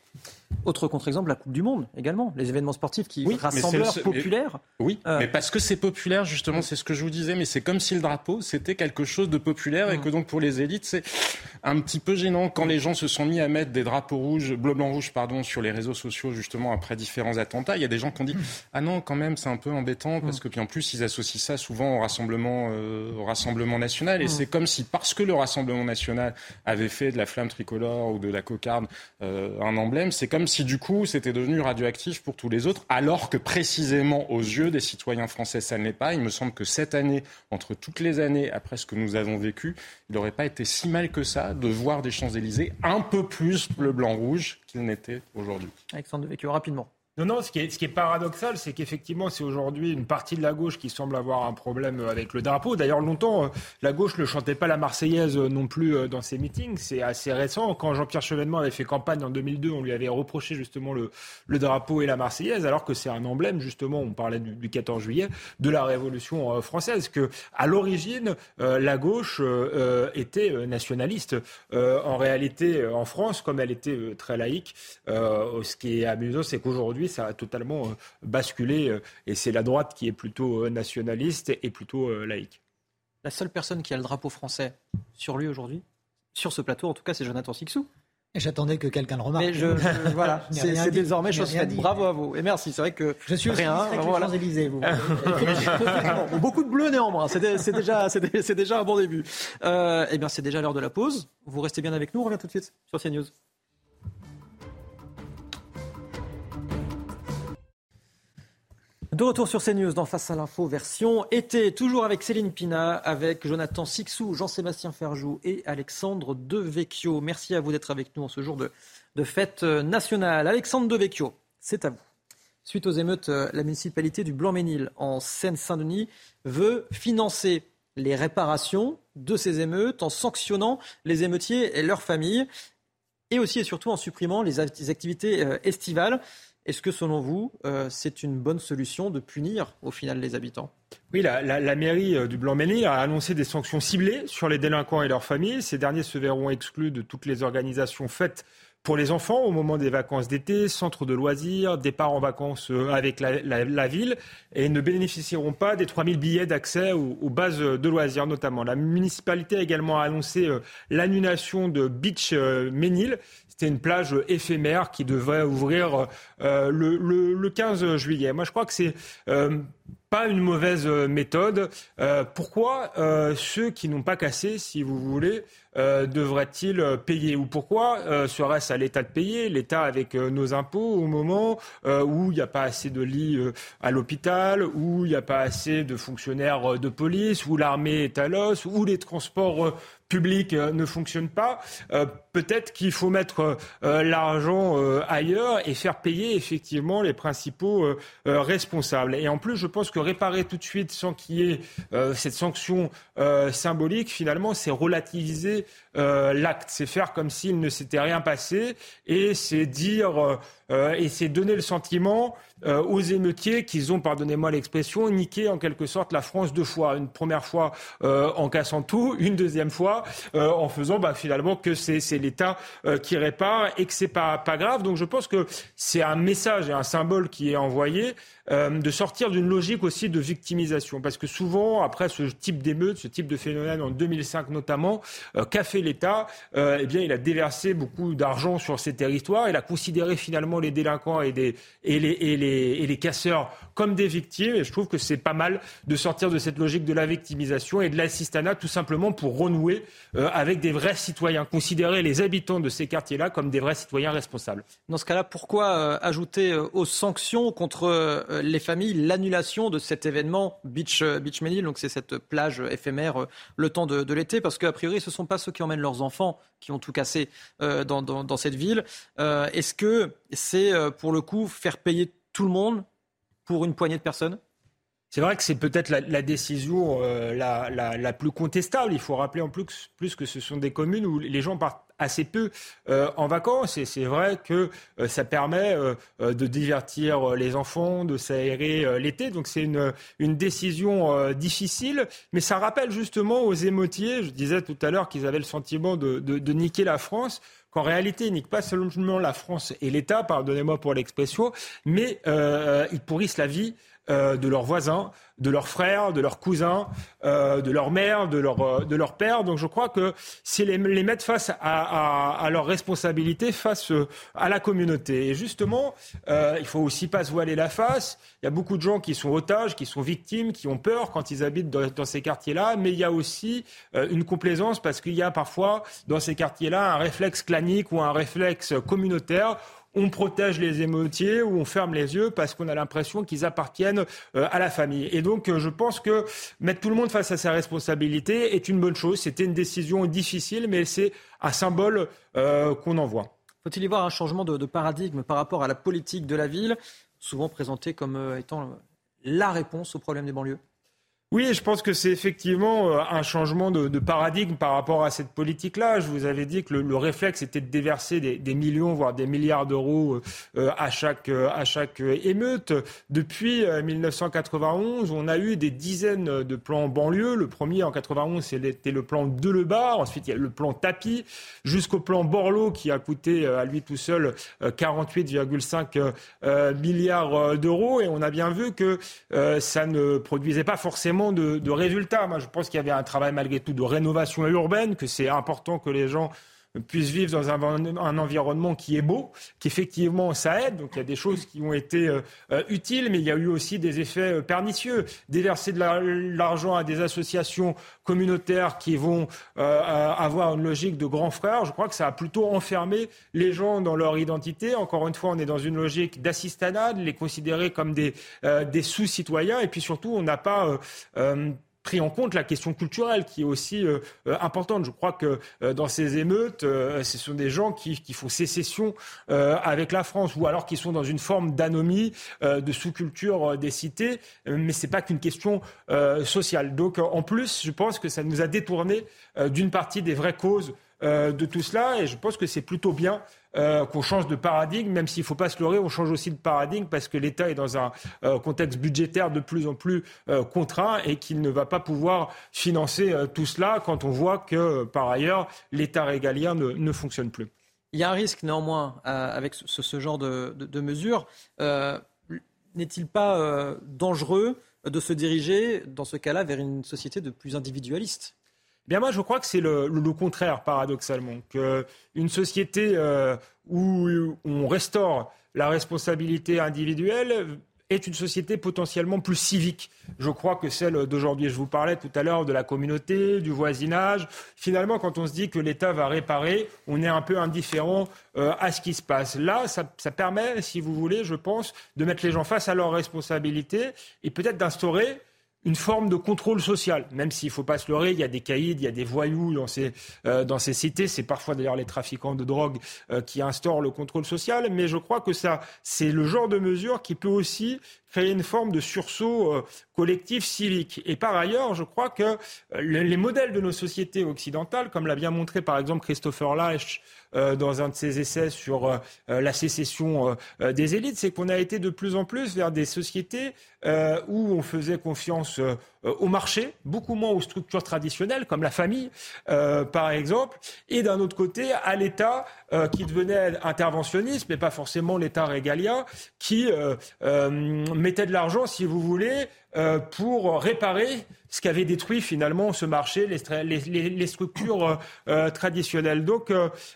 Autre contre-exemple, la Coupe du Monde également, les événements sportifs qui oui, rassembleurs populaires. oui, euh, mais parce que c'est populaire justement, c'est ce que je vous disais, mais c'est comme si le drapeau c'était quelque chose de populaire et mm. que donc pour les élites c'est un petit peu gênant quand les gens se sont mis à mettre des drapeaux rouges, bleu blanc rouge pardon, sur les réseaux sociaux justement après différents attentats. Il y a des gens qui ont dit mm. ah non quand même c'est un peu embêtant parce mm. que puis en plus ils associent ça souvent au rassemblement euh, au rassemblement national et c'est comme si parce que le rassemblement national avait fait de la flamme tricolore ou de la cocarde euh, un emblème, c'est comme si du coup c'était devenu radioactif pour tous les autres, alors que précisément aux yeux des citoyens français ça ne l'est pas. Il me semble que cette année, entre toutes les années après ce que nous avons vécu, il n'aurait pas été si mal que ça de voir des Champs-Élysées un peu plus bleu, blanc, rouge qu'il n'était aujourd'hui. Alexandre Devecchio, rapidement. Non, non, ce qui est, paradoxal, c'est qu'effectivement, c'est aujourd'hui une partie de la gauche qui semble avoir un problème avec le drapeau. D'ailleurs, longtemps, euh, la gauche ne chantait pas la Marseillaise euh, non plus euh, dans ses meetings. C'est assez récent. Quand Jean-Pierre Chevènement avait fait campagne en 2002, on lui avait reproché justement le, le drapeau et la Marseillaise, alors que c'est un emblème, justement, on parlait du, 14 juillet, de la Révolution française. Que, à l'origine, la gauche était nationaliste. en réalité, en France, comme elle était très laïque, ce qui est amusant, c'est qu'aujourd'hui, ça a totalement euh, basculé euh, et c'est la droite qui est plutôt euh, nationaliste et plutôt laïque. La seule personne qui a le drapeau français sur lui aujourd'hui, sur ce plateau en tout cas, c'est Jonathan Sixou. Et j'attendais que quelqu'un le remarque. je, voilà, c'est désormais chose faite. Bravo à vous. Et merci. C'est vrai que je suis rien. Voilà. Élysées, vous. Beaucoup de bleu néanmoins. C'est déjà, déjà un bon début. Eh bien, c'est déjà l'heure de la pause. Vous restez bien avec nous. On revient tout de suite sur CNews. De retour sur CNews dans Face à l'info version été, toujours avec Céline Pina, avec Jonathan Sixou, Jean-Sébastien Ferjou et Alexandre Devecchio. Merci à vous d'être avec nous en ce jour de, fête nationale. Alexandre Devecchio, c'est à vous. Suite aux émeutes, euh, la municipalité du Blanc-Ménil en Seine-Saint-Denis veut financer les réparations de ces émeutes en sanctionnant les émeutiers et leurs familles et aussi et surtout en supprimant les activités euh, estivales. Est-ce que selon vous, euh, c'est une bonne solution de punir au final les habitants? Oui, la, mairie euh, du Blanc-Ménil a annoncé des sanctions ciblées sur les délinquants et leurs familles. Ces derniers se verront exclus de toutes les organisations faites pour les enfants au moment des vacances d'été, centres de loisirs, départ en vacances euh, avec la, ville, et ne bénéficieront pas des 3000 billets d'accès aux, bases de loisirs notamment. La municipalité a également annoncé l'annulation de Beach Ménil, c'est une plage éphémère qui devrait ouvrir euh, le, 15 juillet. Moi, je crois que c'est euh, pas une mauvaise méthode. pourquoi ceux qui n'ont pas cassé, si vous voulez, devraient-ils payer? Ou pourquoi serait-ce à l'État de payer? L'État avec nos impôts au moment où il n'y a pas assez de lits à l'hôpital, où il n'y a pas assez de fonctionnaires de police, où l'armée est à l'os, où les transports public euh, ne fonctionne pas, euh, peut-être qu'il faut mettre euh, l'argent ailleurs et faire payer effectivement les principaux responsables. Et en plus, je pense que réparer tout de suite sans qu'il y ait cette sanction symbolique, finalement, c'est relativiser l'acte. C'est faire comme s'il ne s'était rien passé et c'est dire et c'est donner le sentiment euh, aux émeutiers qu'ils ont, pardonnez-moi l'expression, niqué en quelque sorte la France deux fois. Une première fois euh, en cassant tout, une deuxième fois euh, en faisant bah, finalement que c'est l'État qui répare et que c'est pas, pas grave. Donc je pense que c'est un message et un symbole qui est envoyé euh, de sortir d'une logique aussi de victimisation. Parce que souvent, après ce type d'émeute, ce type de phénomène en 2005 notamment, euh, qu'a fait l'État euh, Eh bien, il a déversé beaucoup d'argent sur ces territoires. Il a considéré finalement les délinquants et, des, les, casseurs comme des victimes. Et je trouve que c'est pas mal de sortir de cette logique de la victimisation et de l'assistanat tout simplement pour renouer avec des vrais citoyens, considérer les habitants de ces quartiers-là comme des vrais citoyens responsables. Dans ce cas-là, pourquoi ajouter aux sanctions contre euh, les familles l'annulation de cet événement Beach, euh, Beach Menil, donc c'est cette plage éphémère euh, le temps de, l'été, parce qu'a priori ce ne sont pas ceux qui emmènent leurs enfants qui ont tout cassé dans, cette ville. Est-ce que c'est pour le coup faire payer tout le monde pour une poignée de personnes? C'est vrai que c'est peut-être la, décision la, plus contestable. Il faut rappeler en plus, plus que ce sont des communes où les gens partent assez peu euh, en vacances. Et c'est vrai que euh, ça permet euh, de divertir les enfants, de s'aérer l'été. Donc c'est une, une décision difficile, mais ça rappelle justement aux émotiers, je disais tout à l'heure qu'ils avaient le sentiment de, de, niquer la France qu'en réalité, ils niquent pas seulement la France et l'État, pardonnez-moi pour l'expression, mais ils pourrissent la vie de leurs voisins, de leurs frères, de leurs cousins, euh, de leur mère, de leur, euh, de leur père. Donc je crois que c'est les, les mettre face à, à, à leurs responsabilités, face euh, à la communauté. Et justement, euh, il faut aussi pas se voiler la face. Il y a beaucoup de gens qui sont otages, qui sont victimes, qui ont peur quand ils habitent dans, dans ces quartiers-là. Mais il y a aussi euh, une complaisance parce qu'il y a parfois dans ces quartiers-là un réflexe clanique ou un réflexe communautaire on protège les émotiers ou on ferme les yeux parce qu'on a l'impression qu'ils appartiennent euh, à la famille. Et donc, euh, je pense que mettre tout le monde face à sa responsabilité est une bonne chose. C'était une décision difficile, mais c'est un symbole euh, qu'on envoie. Faut-il y voir un changement de, paradigme par rapport à la politique de la ville, souvent présentée comme étant la réponse au problème des banlieues? Oui, je pense que c'est effectivement euh, un changement de, paradigme par rapport à cette politique-là. Je vous avais dit que le, réflexe était de déverser des, millions, voire des milliards d'euros euh, à chaque à chaque émeute. Depuis 1991, euh, on a eu des dizaines de plans banlieue. Le premier en 91, c'était le plan de Lebar. Ensuite, il y a le plan Tapis, jusqu'au plan Borloo qui a coûté à lui tout seul 48,5 milliards d'euros. Et on a bien vu que ça ne produisait pas forcément de, résultats. Moi, je pense qu'il y avait un travail malgré tout de rénovation urbaine, que c'est important que les gens puissent vivre dans un, environnement qui est beau, qu'effectivement ça aide. Donc il y a des choses qui ont été euh, euh, utiles, mais il y a eu aussi des effets euh, pernicieux. Déverser de l'argent à des associations communautaires qui vont avoir une logique de grand frère, je crois que ça a plutôt enfermé les gens dans leur identité. Encore une fois, on est dans une logique d'assistanat, de les considérer comme des, des sous-citoyens, et puis surtout, on n'a pas pris en compte la question culturelle qui est aussi euh, euh, importante. Je crois que euh, dans ces émeutes, ce sont des gens qui, qui font sécession avec la France ou alors qui sont dans une forme d'anomie de sous-culture des cités, mais c'est pas qu'une question sociale. Donc en plus, je pense que ça nous a détourné d'une partie des vraies causes de tout cela et je pense que c'est plutôt bien euh, qu'on change de paradigme, même s'il ne faut pas se leurrer, on change aussi de paradigme parce que l'État est dans un euh, contexte budgétaire de plus en plus euh, contraint et qu'il ne va pas pouvoir financer tout cela quand on voit que, par ailleurs, l'État régalien ne, fonctionne plus. Il y a un risque néanmoins avec ce, genre de, de mesures. N'est-il pas dangereux de se diriger, dans ce cas-là, vers une société de plus individualiste? Bien moi, je crois que c'est le, contraire, paradoxalement. Qu'une société euh, où on restaure la responsabilité individuelle est une société potentiellement plus civique. Je crois que celle d'aujourd'hui, je vous parlais tout à l'heure de la communauté, du voisinage. Finalement, quand on se dit que l'État va réparer, on est un peu indifférent euh, à ce qui se passe. Là, ça, ça permet, si vous voulez, je pense, de mettre les gens face à leurs responsabilités et peut-être d'instaurer une forme de contrôle social, même s'il ne faut pas se leurrer, il y a des caïds, il y a des voyous dans ces, euh, dans ces cités, c'est parfois d'ailleurs les trafiquants de drogue euh, qui instaurent le contrôle social, mais je crois que ça, c'est le genre de mesure qui peut aussi créer une forme de sursaut euh, collectif civique. Et par ailleurs, je crois que les modèles de nos sociétés occidentales, comme l'a bien montré par exemple Christopher Lash dans un de ses essais sur la sécession des élites, c'est qu'on a été de plus en plus vers des sociétés euh, où on faisait confiance euh, au marché, beaucoup moins aux structures traditionnelles comme la famille, euh, par exemple, et d'un autre côté à l'État qui devenait interventionniste, mais pas forcément l'État régalien, qui mettait de l'argent, si vous voulez, pour réparer ce qu'avait détruit finalement ce marché, les, structures traditionnelles. Donc,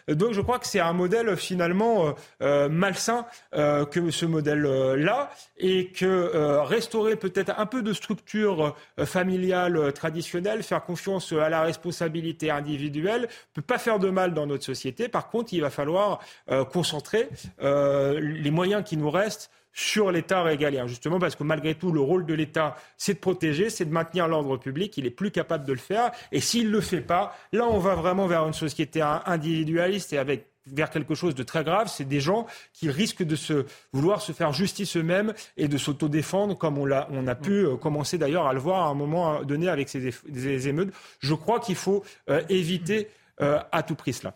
donc je crois que c'est un modèle finalement malsain que ce modèle-là et que restaurer peut-être un peu de structure euh, familiale euh, traditionnelle, faire confiance à la responsabilité individuelle, peut pas faire de mal dans notre société. Par contre, il va falloir euh, concentrer les moyens qui nous restent sur l'État régalien, justement parce que malgré tout, le rôle de l'État, c'est de protéger, c'est de maintenir l'ordre public, il est plus capable de le faire, et s'il ne le fait pas, là, on va vraiment vers une société individualiste et avec vers quelque chose de très grave. C'est des gens qui risquent de se vouloir se faire justice eux-mêmes et de s'autodéfendre, comme on, a, on a pu euh, commencer d'ailleurs à le voir à un moment donné avec ces, émeutes. Je crois qu'il faut euh, éviter euh, à tout prix cela.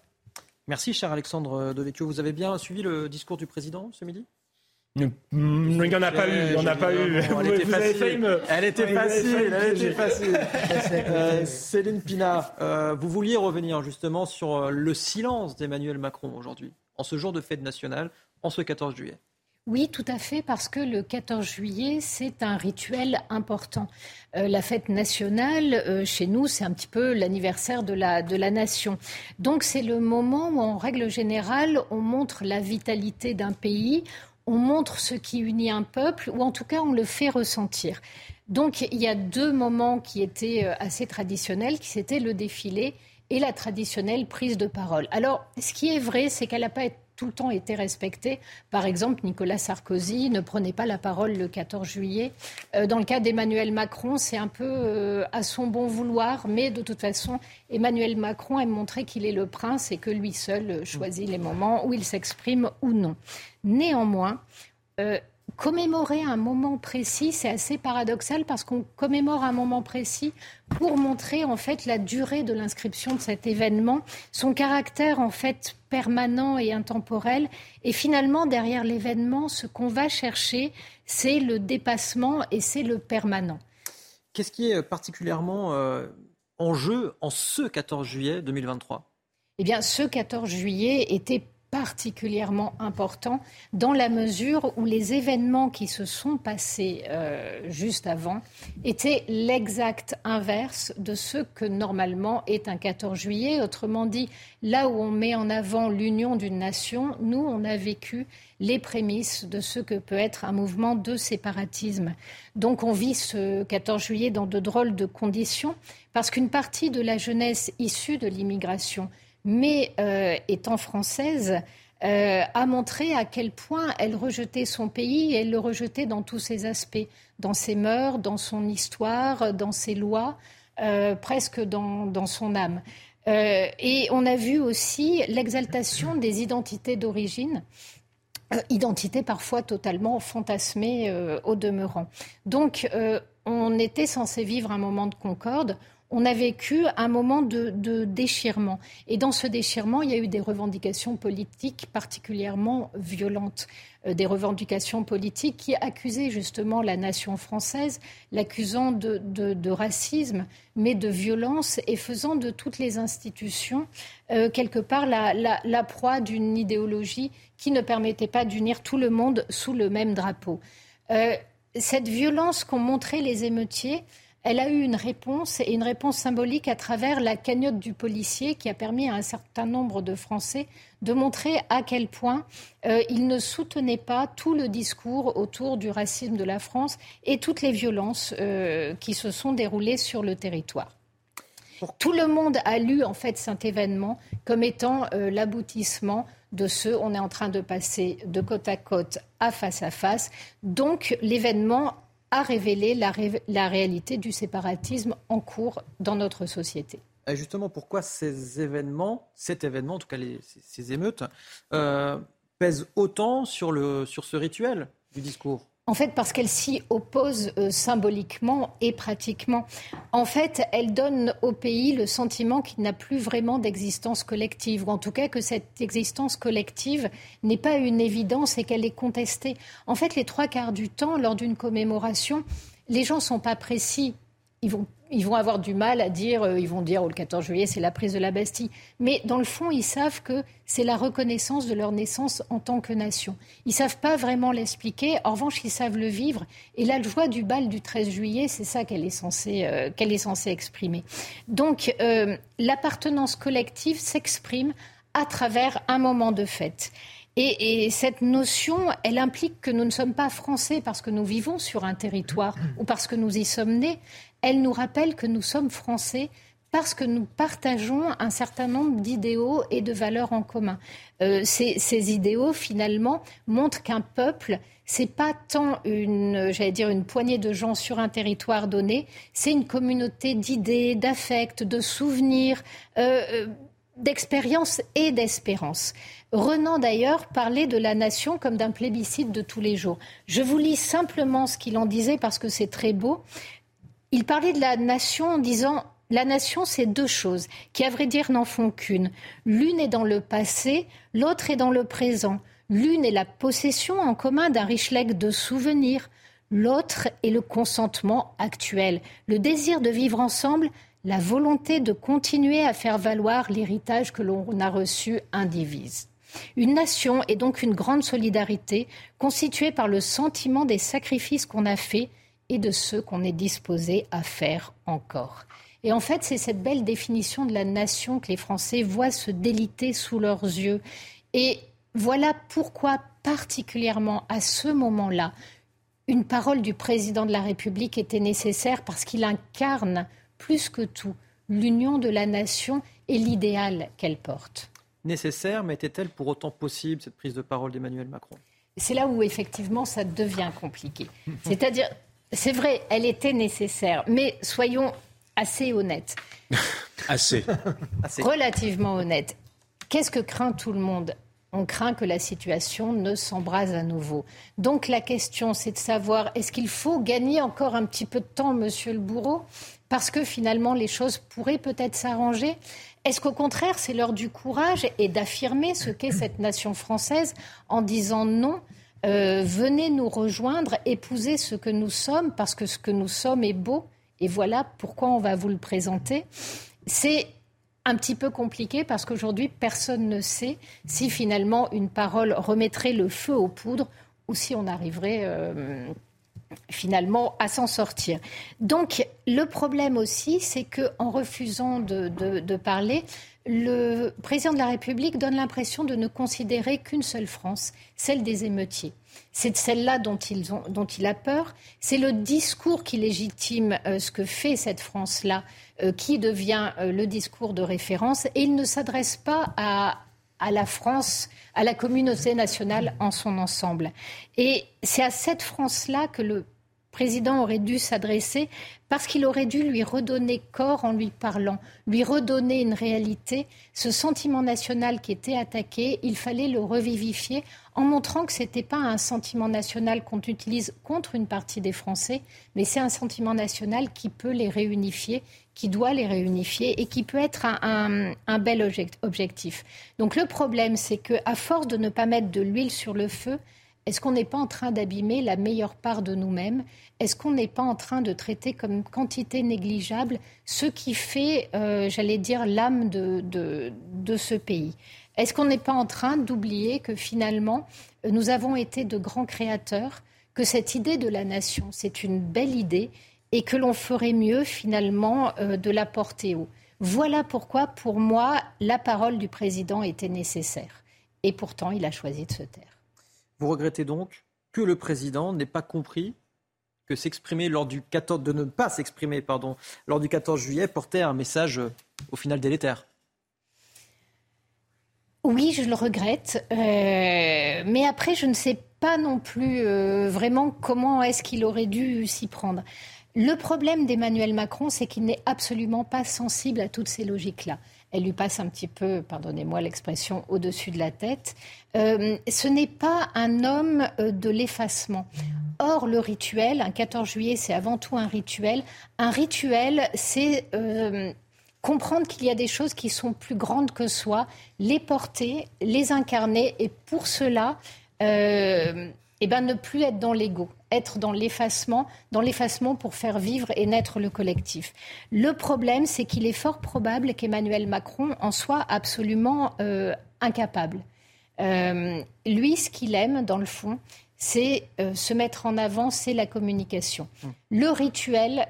Merci, cher Alexandre Devecchio. Vous avez bien suivi le discours du président ce midi? Il n'y en a pas eu, il n'y en a pas eu. elle, était facile. elle était facile, elle était facile. Euh, Céline Pina, euh, vous vouliez revenir justement sur euh, le silence d'Emmanuel Macron aujourd'hui, en ce jour de fête nationale, en ce 14 juillet. Oui, tout à fait, parce que le 14 juillet, c'est un rituel important. la fête nationale, chez nous, c'est un petit peu l'anniversaire de la, de la nation. Donc c'est le moment où, en règle générale, on montre la vitalité d'un pays, on montre ce qui unit un peuple, ou en tout cas on le fait ressentir. Donc il y a deux moments qui étaient euh, assez traditionnels, qui c'était le défilé et la traditionnelle prise de parole. Alors ce qui est vrai, c'est qu'elle n'a pas tout le temps été respectée. Par exemple, Nicolas Sarkozy ne prenait pas la parole le 14 juillet. Euh, dans le cas d'Emmanuel Macron, c'est un peu euh, à son bon vouloir, mais de toute façon, Emmanuel Macron aime montrer qu'il est le prince et que lui seul choisit les moments où il s'exprime ou non. Néanmoins, euh, commémorer un moment précis, c'est assez paradoxal parce qu'on commémore un moment précis pour montrer en fait la durée de l'inscription de cet événement, son caractère en fait permanent et intemporel. Et finalement, derrière l'événement, ce qu'on va chercher, c'est le dépassement et c'est le permanent. Qu'est-ce qui est particulièrement euh, en jeu en ce 14 juillet 2023 eh bien, ce 14 juillet était particulièrement important dans la mesure où les événements qui se sont passés euh, juste avant étaient l'exact inverse de ce que normalement est un 14 juillet. Autrement dit, là où on met en avant l'union d'une nation, nous, on a vécu les prémices de ce que peut être un mouvement de séparatisme. Donc on vit ce 14 juillet dans de drôles de conditions parce qu'une partie de la jeunesse issue de l'immigration mais euh, étant française, euh, a montré à quel point elle rejetait son pays et elle le rejetait dans tous ses aspects, dans ses mœurs, dans son histoire, dans ses lois, euh, presque dans, son âme. et on a vu aussi l'exaltation des identités d'origine. identités parfois totalement fantasmées au demeurant. Donc, on était censé vivre un moment de concorde on a vécu un moment de, déchirement. Et dans ce déchirement, il y a eu des revendications politiques particulièrement violentes. Euh, des revendications politiques qui accusaient justement la nation française, l'accusant de, racisme, mais de violence, et faisant de toutes les institutions, euh, quelque part, la, proie d'une idéologie qui ne permettait pas d'unir tout le monde sous le même drapeau. Euh, cette violence qu'ont montré les émeutiers, elle a eu une réponse et une réponse symbolique à travers la cagnotte du policier qui a permis à un certain nombre de Français de montrer à quel point euh, ils ne soutenaient pas tout le discours autour du racisme de la France et toutes les violences euh, qui se sont déroulées sur le territoire. Tout le monde a lu en fait cet événement comme étant euh, l'aboutissement de ce on est en train de passer de côte à côte à face à face. Donc l'événement a révélé la, réalité du séparatisme en cours dans notre société. justement, pourquoi ces événements, cet événement, en tout cas ces, émeutes, euh, pèsent autant sur, le, sur ce rituel du discours? En fait, parce qu'elle s'y oppose euh, symboliquement et pratiquement. En fait, elle donne au pays le sentiment qu'il n'a plus vraiment d'existence collective, ou en tout cas que cette existence collective n'est pas une évidence et qu'elle est contestée. En fait, les trois quarts du temps, lors d'une commémoration, les gens ne sont pas précis. Ils vont ils vont avoir du mal à dire, euh, ils vont dire, oh, le 14 juillet, c'est la prise de la Bastille. Mais dans le fond, ils savent que c'est la reconnaissance de leur naissance en tant que nation. Ils savent pas vraiment l'expliquer. En revanche, ils savent le vivre. Et la joie du bal du 13 juillet, c'est ça qu'elle est censée, euh, qu'elle est censée exprimer. Donc, euh, l'appartenance collective s'exprime à travers un moment de fête. Et, et, cette notion, elle implique que nous ne sommes pas français parce que nous vivons sur un territoire ou parce que nous y sommes nés elle nous rappelle que nous sommes français parce que nous partageons un certain nombre d'idéaux et de valeurs en commun. Euh, ces, idéaux, finalement, montrent qu'un peuple, c'est pas tant une, j'allais dire, une poignée de gens sur un territoire donné, c'est une communauté d'idées, d'affects, de souvenirs, euh, euh, d'expériences et d'espérance. Renan, d'ailleurs, parlait de la nation comme d'un plébiscite de tous les jours. Je vous lis simplement ce qu'il en disait parce que c'est très beau. Il parlait de la nation en disant la nation, c'est deux choses qui, à vrai dire, n'en font qu'une. L'une est dans le passé, l'autre est dans le présent. L'une est la possession en commun d'un riche legs de souvenirs. L'autre est le consentement actuel, le désir de vivre ensemble, la volonté de continuer à faire valoir l'héritage que l'on a reçu indivise. Une nation est donc une grande solidarité constituée par le sentiment des sacrifices qu'on a faits et de ceux qu'on est disposé à faire encore. Et en fait, c'est cette belle définition de la nation que les Français voient se déliter sous leurs yeux. Et voilà pourquoi, particulièrement à ce moment-là, une parole du président de la République était nécessaire parce qu'il incarne plus que tout l'union de la nation et l'idéal qu'elle porte. Nécessaire, mais était-elle pour autant possible, cette prise de parole d'Emmanuel Macron? C'est là où effectivement ça devient compliqué. C'est-à-dire, c'est vrai, elle était nécessaire, mais soyons assez honnêtes. assez. Relativement honnêtes. Qu'est-ce que craint tout le monde? On craint que la situation ne s'embrase à nouveau. Donc la question, c'est de savoir, est-ce qu'il faut gagner encore un petit peu de temps, monsieur le bourreau, parce que finalement les choses pourraient peut-être s'arranger? Est-ce qu'au contraire, c'est l'heure du courage et d'affirmer ce qu'est cette nation française en disant non euh, venez nous rejoindre, épouser ce que nous sommes, parce que ce que nous sommes est beau, et voilà pourquoi on va vous le présenter. C'est un petit peu compliqué parce qu'aujourd'hui, personne ne sait si finalement une parole remettrait le feu aux poudres ou si on arriverait euh, finalement à s'en sortir. Donc le problème aussi, c'est qu'en refusant de parler, le président de la République donne l'impression de ne considérer qu'une seule France, celle des émeutiers. C'est celle-là dont, il a peur. C'est le discours qui légitime euh, ce que fait cette France-là, euh, qui devient euh, le discours de référence. Et il ne s'adresse pas à, à la France, à la communauté nationale en son ensemble. Et c'est à cette France-là que le président aurait dû s'adresser parce qu'il aurait dû lui redonner corps en lui parlant, lui redonner une réalité. Ce sentiment national qui était attaqué, il fallait le revivifier en montrant que ce n'était pas un sentiment national qu'on utilise contre une partie des Français, mais c'est un sentiment national qui peut les réunifier, qui doit les réunifier et qui peut être un, un bel objectif. Donc le problème, c'est qu'à force de ne pas mettre de l'huile sur le feu, est-ce qu'on n'est pas en train d'abîmer la meilleure part de nous-mêmes? Est-ce qu'on n'est pas en train de traiter comme quantité négligeable ce qui fait, euh, j'allais dire, l'âme de, de, ce pays? Est-ce qu'on n'est pas en train d'oublier que finalement, nous avons été de grands créateurs, que cette idée de la nation, c'est une belle idée et que l'on ferait mieux finalement de la porter haut? Voilà pourquoi, pour moi, la parole du président était nécessaire. Et pourtant, il a choisi de se taire. Vous regrettez donc que le président n'ait pas compris que s'exprimer lors du 14, de ne pas s'exprimer, lors du 14 juillet portait un message euh, au final délétère. Oui, je le regrette, euh, mais après, je ne sais pas non plus euh, vraiment comment est-ce qu'il aurait dû s'y prendre. Le problème d'Emmanuel Macron, c'est qu'il n'est absolument pas sensible à toutes ces logiques-là. Elle lui passe un petit peu, pardonnez-moi l'expression, au-dessus de la tête. Euh, ce n'est pas un homme euh, de l'effacement. Or, le rituel, un 14 juillet, c'est avant tout un rituel. Un rituel, c'est euh, comprendre qu'il y a des choses qui sont plus grandes que soi, les porter, les incarner, et pour cela, eh ben, ne plus être dans l'ego, être dans l'effacement, dans l'effacement pour faire vivre et naître le collectif. Le problème, c'est qu'il est fort probable qu'Emmanuel Macron en soit absolument euh, incapable. Euh, lui, ce qu'il aime, dans le fond, c'est euh, se mettre en avant, c'est la communication. Hum. Le rituel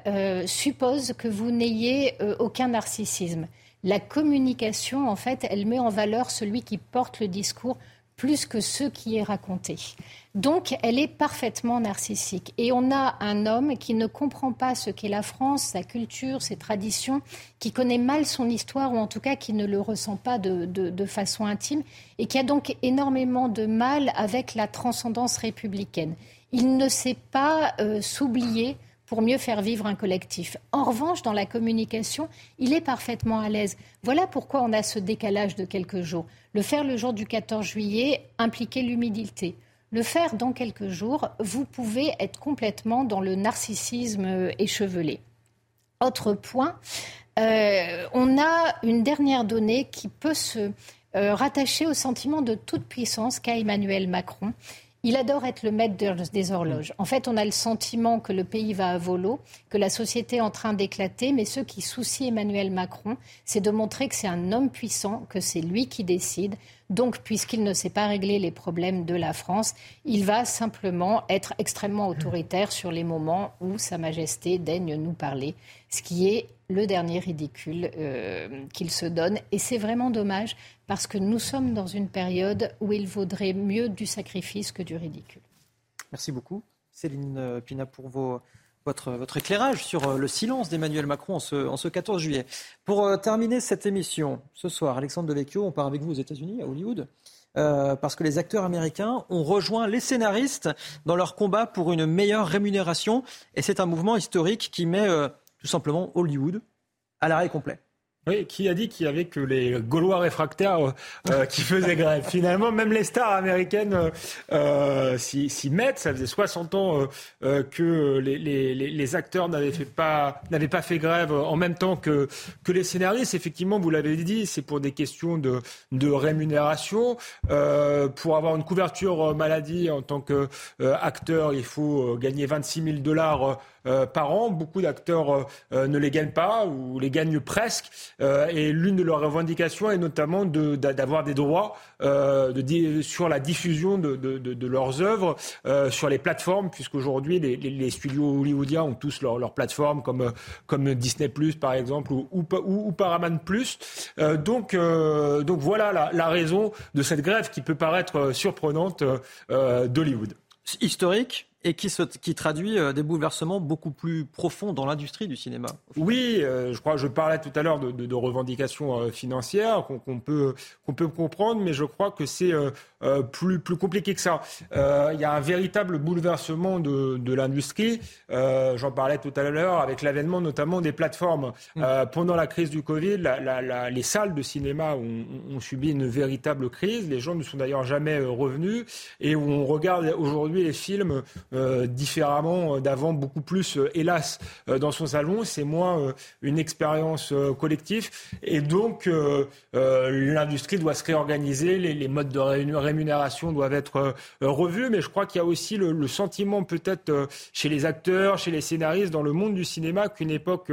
suppose que vous n'ayez aucun narcissisme. La communication, en fait, elle met en valeur celui qui porte le discours plus que ce qui est raconté. Donc, elle est parfaitement narcissique. Et on a un homme qui ne comprend pas ce qu'est la France, sa culture, ses traditions, qui connaît mal son histoire, ou en tout cas qui ne le ressent pas de, façon intime, et qui a donc énormément de mal avec la transcendance républicaine. Il ne sait pas euh, s'oublier pour mieux faire vivre un collectif. En revanche, dans la communication, il est parfaitement à l'aise. Voilà pourquoi on a ce décalage de quelques jours. Le faire le jour du 14 juillet impliquait l'humilité. Le faire dans quelques jours, vous pouvez être complètement dans le narcissisme échevelé. Autre point, euh, on a une dernière donnée qui peut se euh, rattacher au sentiment de toute puissance qu'a Emmanuel Macron. Il adore être le maître des horloges. En fait, on a le sentiment que le pays va à volo, que la société est en train d'éclater, mais ce qui soucie Emmanuel Macron, c'est de montrer que c'est un homme puissant, que c'est lui qui décide. Donc, puisqu'il ne sait pas régler les problèmes de la France, il va simplement être extrêmement autoritaire sur les moments où Sa Majesté daigne nous parler, ce qui est le dernier ridicule euh, qu'il se donne. Et c'est vraiment dommage parce que nous sommes dans une période où il vaudrait mieux du sacrifice que du ridicule. Merci beaucoup, Céline euh, Pina, pour votre, éclairage sur euh, le silence d'Emmanuel Macron en ce, 14 juillet. Pour terminer cette émission, ce soir, Alexandre Devecchio, on part avec vous aux États-Unis, à Hollywood. parce que les acteurs américains ont rejoint les scénaristes dans leur combat pour une meilleure rémunération. Et c'est un mouvement historique qui met tout simplement Hollywood à l'arrêt complet. Oui, qui a dit qu'il y avait que les Gaulois réfractaires euh, euh, qui faisaient grève Finalement, même les stars américaines euh, s'y mettent. Ça faisait 60 ans que les, les, les acteurs n'avaient pas, pas fait grève en même temps que, que les scénaristes. Effectivement, vous l'avez dit, c'est pour des questions de, de rémunération. pour avoir une couverture maladie en tant qu'acteur, il faut gagner 26 000 dollars par an. Beaucoup d'acteurs euh, euh, ne les gagnent pas ou les gagnent presque. et l'une de leurs revendications est notamment d'avoir des droits sur la diffusion de, leurs œuvres sur les plateformes, puisqu'aujourd'hui les, les, studios hollywoodiens ont tous leurs leur plateformes comme, comme Disney par exemple ou, ou, ou Paramount Plus. donc, donc voilà la, la, raison de cette grève qui peut paraître surprenante d'Hollywood. Historique? Et qui, qui traduit euh, des bouleversements beaucoup plus profonds dans l'industrie du cinéma. Oui, euh, je crois, je parlais tout à l'heure de, de, de, revendications euh, financières qu'on peut, qu'on peut comprendre, mais je crois que c'est plus, plus compliqué que ça. Il y a un véritable bouleversement de, de l'industrie. J'en parlais tout à l'heure avec l'avènement notamment des plateformes. Mm. pendant la crise du Covid, la, la, les salles de cinéma ont, ont, subi une véritable crise. Les gens ne sont d'ailleurs jamais revenus et on regarde aujourd'hui les films euh, différemment euh, d'avant, beaucoup plus, euh, hélas, dans son salon. C'est moins une expérience collective. Et donc, l'industrie doit se réorganiser, les, modes de rémunération doivent être revus. Mais je crois qu'il y a aussi le, sentiment, peut-être, chez les acteurs, chez les scénaristes, dans le monde du cinéma, qu'une époque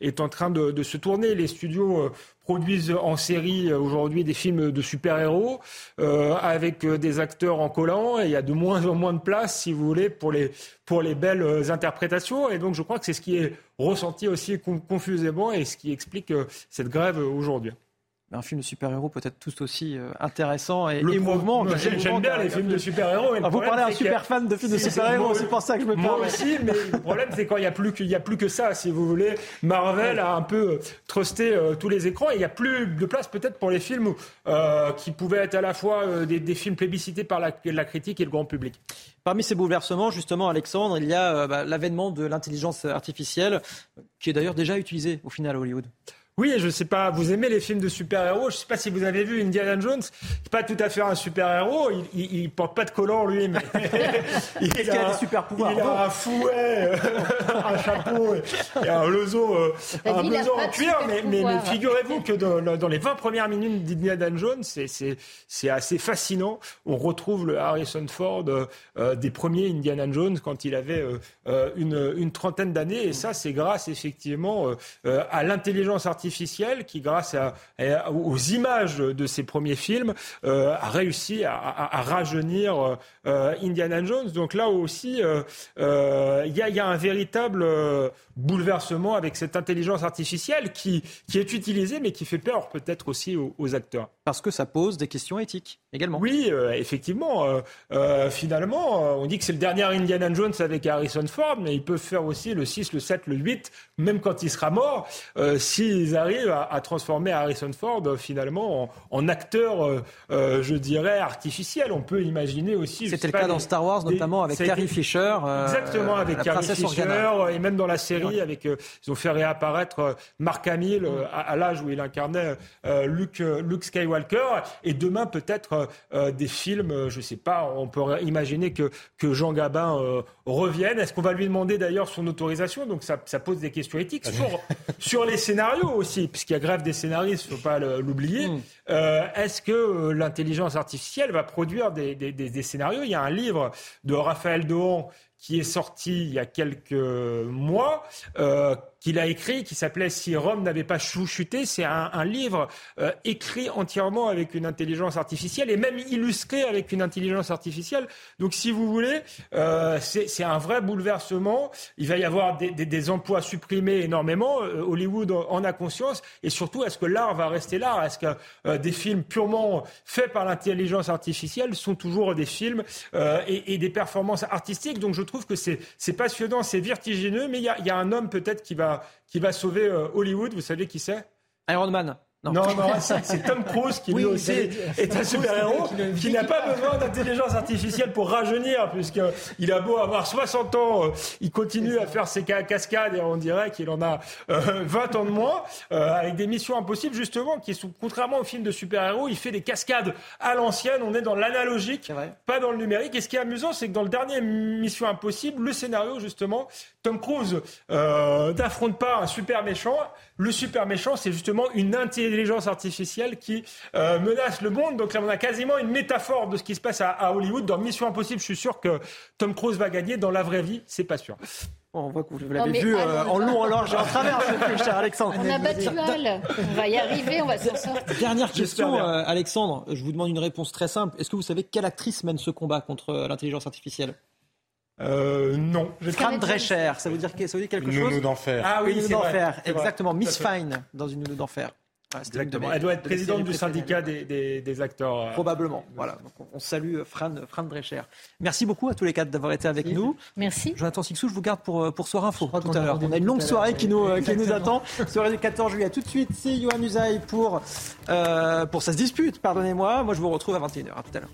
est en train de, de, se tourner. Les studios produisent en série aujourd'hui des films de super-héros avec des acteurs en collant et il y a de moins en moins de place, si vous voulez, pour les, pour les belles interprétations. Et donc je crois que c'est ce qui est ressenti aussi confusément et ce qui explique cette grève aujourd'hui un film de super-héros peut-être tout aussi euh, intéressant et émouvant. J'aime bien les films de super-héros. Ah, vous parlez un super fan de films de super-héros, c'est pour ça que je me parle. Moi aussi, mais le problème c'est quand il n'y a, plus que, a plus que ça, si vous voulez. Marvel a un peu euh, trusté euh, tous les écrans et il n'y a plus de place peut-être pour les films qui pouvaient être à la fois des, films plébiscités par la, critique et le grand public. Parmi ces bouleversements, justement, Alexandre, il y a bah, l'avènement de l'intelligence artificielle, qui est d'ailleurs déjà utilisée au final à Hollywood. Oui, je sais pas, vous aimez les films de super-héros. Je sais pas si vous avez vu Indiana Jones. Pas tout à fait un super-héros. Il, il, porte pas de collant, lui, mais il, a, des super pouvoirs. Il a un fouet, euh, un chapeau et un lezo, euh, un en cuir. Mais, mais, figurez-vous que dans, les 20 premières minutes d'Indiana Jones, c'est assez fascinant. On retrouve le Harrison Ford euh, des premiers Indiana Jones quand il avait une, une, trentaine d'années. Et ça, c'est grâce effectivement à l'intelligence artificielle qui, grâce à, aux images de ses premiers films, euh, a réussi à, rajeunir euh, Indiana Jones. Donc là aussi, euh, il y, a, un véritable bouleversement avec cette intelligence artificielle qui, qui est utilisée, mais qui fait peur peut-être aussi aux, acteurs. Parce que ça pose des questions éthiques également. Oui, effectivement. finalement, on dit que c'est le dernier Indiana Jones avec Harrison Ford, mais ils peuvent faire aussi le 6, le 7, le 8, même quand il sera mort, s'ils arrivent à, transformer Harrison Ford euh, finalement en, acteur, euh, euh, je dirais, artificiel. On peut imaginer aussi. C'était le cas dans Star Wars, notamment avec Carrie Fisher. exactement, avec Carrie Fisher, et même dans la série, avec ils ont fait réapparaître Mark Hamill à, l'âge où il incarnait Luke, Luke Skywalker. Et demain, peut-être des films, je sais pas, on peut imaginer que, que Jean Gabin revienne. Est-ce qu'on va lui demander d'ailleurs son autorisation? Donc ça, ça, pose des questions éthiques sur, sur les scénarios aussi, puisqu'il y a grève des scénaristes, il ne faut pas l'oublier. Mm. Euh, est-ce que euh, l'intelligence artificielle va produire des, des, des, scénarios? Il y a un livre de Raphaël Dohan qui est sorti il y a quelques mois, euh, qu'il a écrit, qui s'appelait Si Rome n'avait pas chuté. C'est un, livre euh, écrit entièrement avec une intelligence artificielle et même illustré avec une intelligence artificielle. Donc, si vous voulez, euh, c'est un vrai bouleversement. Il va y avoir des, emplois supprimés énormément. Euh, Hollywood en a conscience. Et surtout, est-ce que l'art va rester l'art Est-ce que des films purement faits par l'intelligence artificielle sont toujours des films et, des performances artistiques? Donc, je trouve que c'est passionnant, c'est vertigineux, mais il y a un homme peut-être qui va qui va sauver euh, Hollywood. Vous savez qui c'est? Iron Man. Non, non, c'est Tom Cruise qui lui aussi est un super-héros qui n'a pas besoin d'intelligence artificielle pour rajeunir, puisqu'il a beau avoir 60 ans, euh, il continue à faire ses cascades et on dirait qu'il en a 20 euh, ans de moins, avec des missions impossibles justement, qui sont, contrairement au film de super-héros, il fait des cascades à l'ancienne, on est dans l'analogique, pas dans le numérique. Et ce qui est amusant, c'est que dans le dernier Mission Impossible, le scénario justement, Tom Cruise n'affronte pas un super méchant, le super méchant, c'est justement une intelligence artificielle qui euh, menace le monde. Donc là, on a quasiment une métaphore de ce qui se passe à, Hollywood. Dans Mission Impossible, je suis sûr que Tom Cruise va gagner. Dans la vraie vie, c'est pas sûr. on voit que vous l'avez vu euh, en long, en large et en travers, cher Alexandre. On a battu Al. On va y arriver, on va s'en sortir. Dernière question, euh, Alexandre. Je vous demande une réponse très simple. Est-ce que vous savez quelle actrice mène ce combat contre l'intelligence artificielle? Euh, non. Fran Drescher, ça veut dire, ça veut dire quelque chose Nounou d'enfer. Ah oui, Nounou d'enfer, exactement. Miss Fine dans une Nounou d'enfer. Exactement. Elle doit être présidente du syndicat des, des, acteurs. Euh, Probablement. Voilà. Donc on salue Fran, Fran Drescher. Merci beaucoup à tous les quatre d'avoir été avec nous. Merci. Jonathan Sixou, je vous garde pour, pour Soir Info tout à l'heure. On a une longue soirée qui nous, qui nous attend. soirée du 14 juillet. Tout de suite, c'est Johan Usaï pour, euh, pour Ça se dispute, pardonnez-moi. Moi, je vous retrouve à 21h. À tout à l'heure.